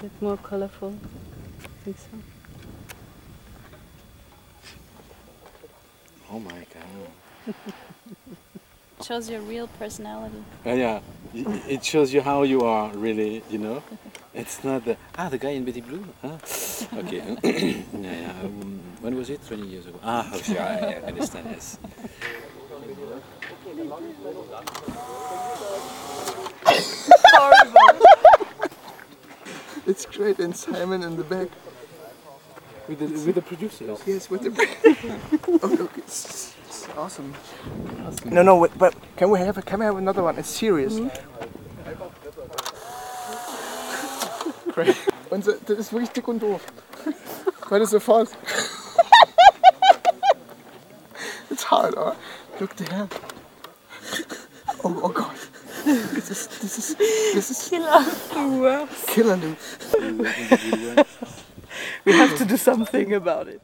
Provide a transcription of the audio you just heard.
so, a bit more colorful. I think so. Oh my god. it Shows your real personality. Uh, yeah, it shows you how you are really, you know. It's not the ah the guy in Betty Blue. Huh? Okay. yeah, yeah. Um, when was it? Twenty years ago. Ah, okay. I, I understand. Yes. It's great, and Simon in the back. With the with the producers. Yes, with the. oh, look, it's, it's awesome. No, no, wait, but can we have a, can we have another one? It's serious. Mm-hmm. Great. Unser, das ist wirklich dick und doof. Warte sofort. It's hard, or look there. Oh, oh God. This is this is this is Killer. killer. We have to do something about it.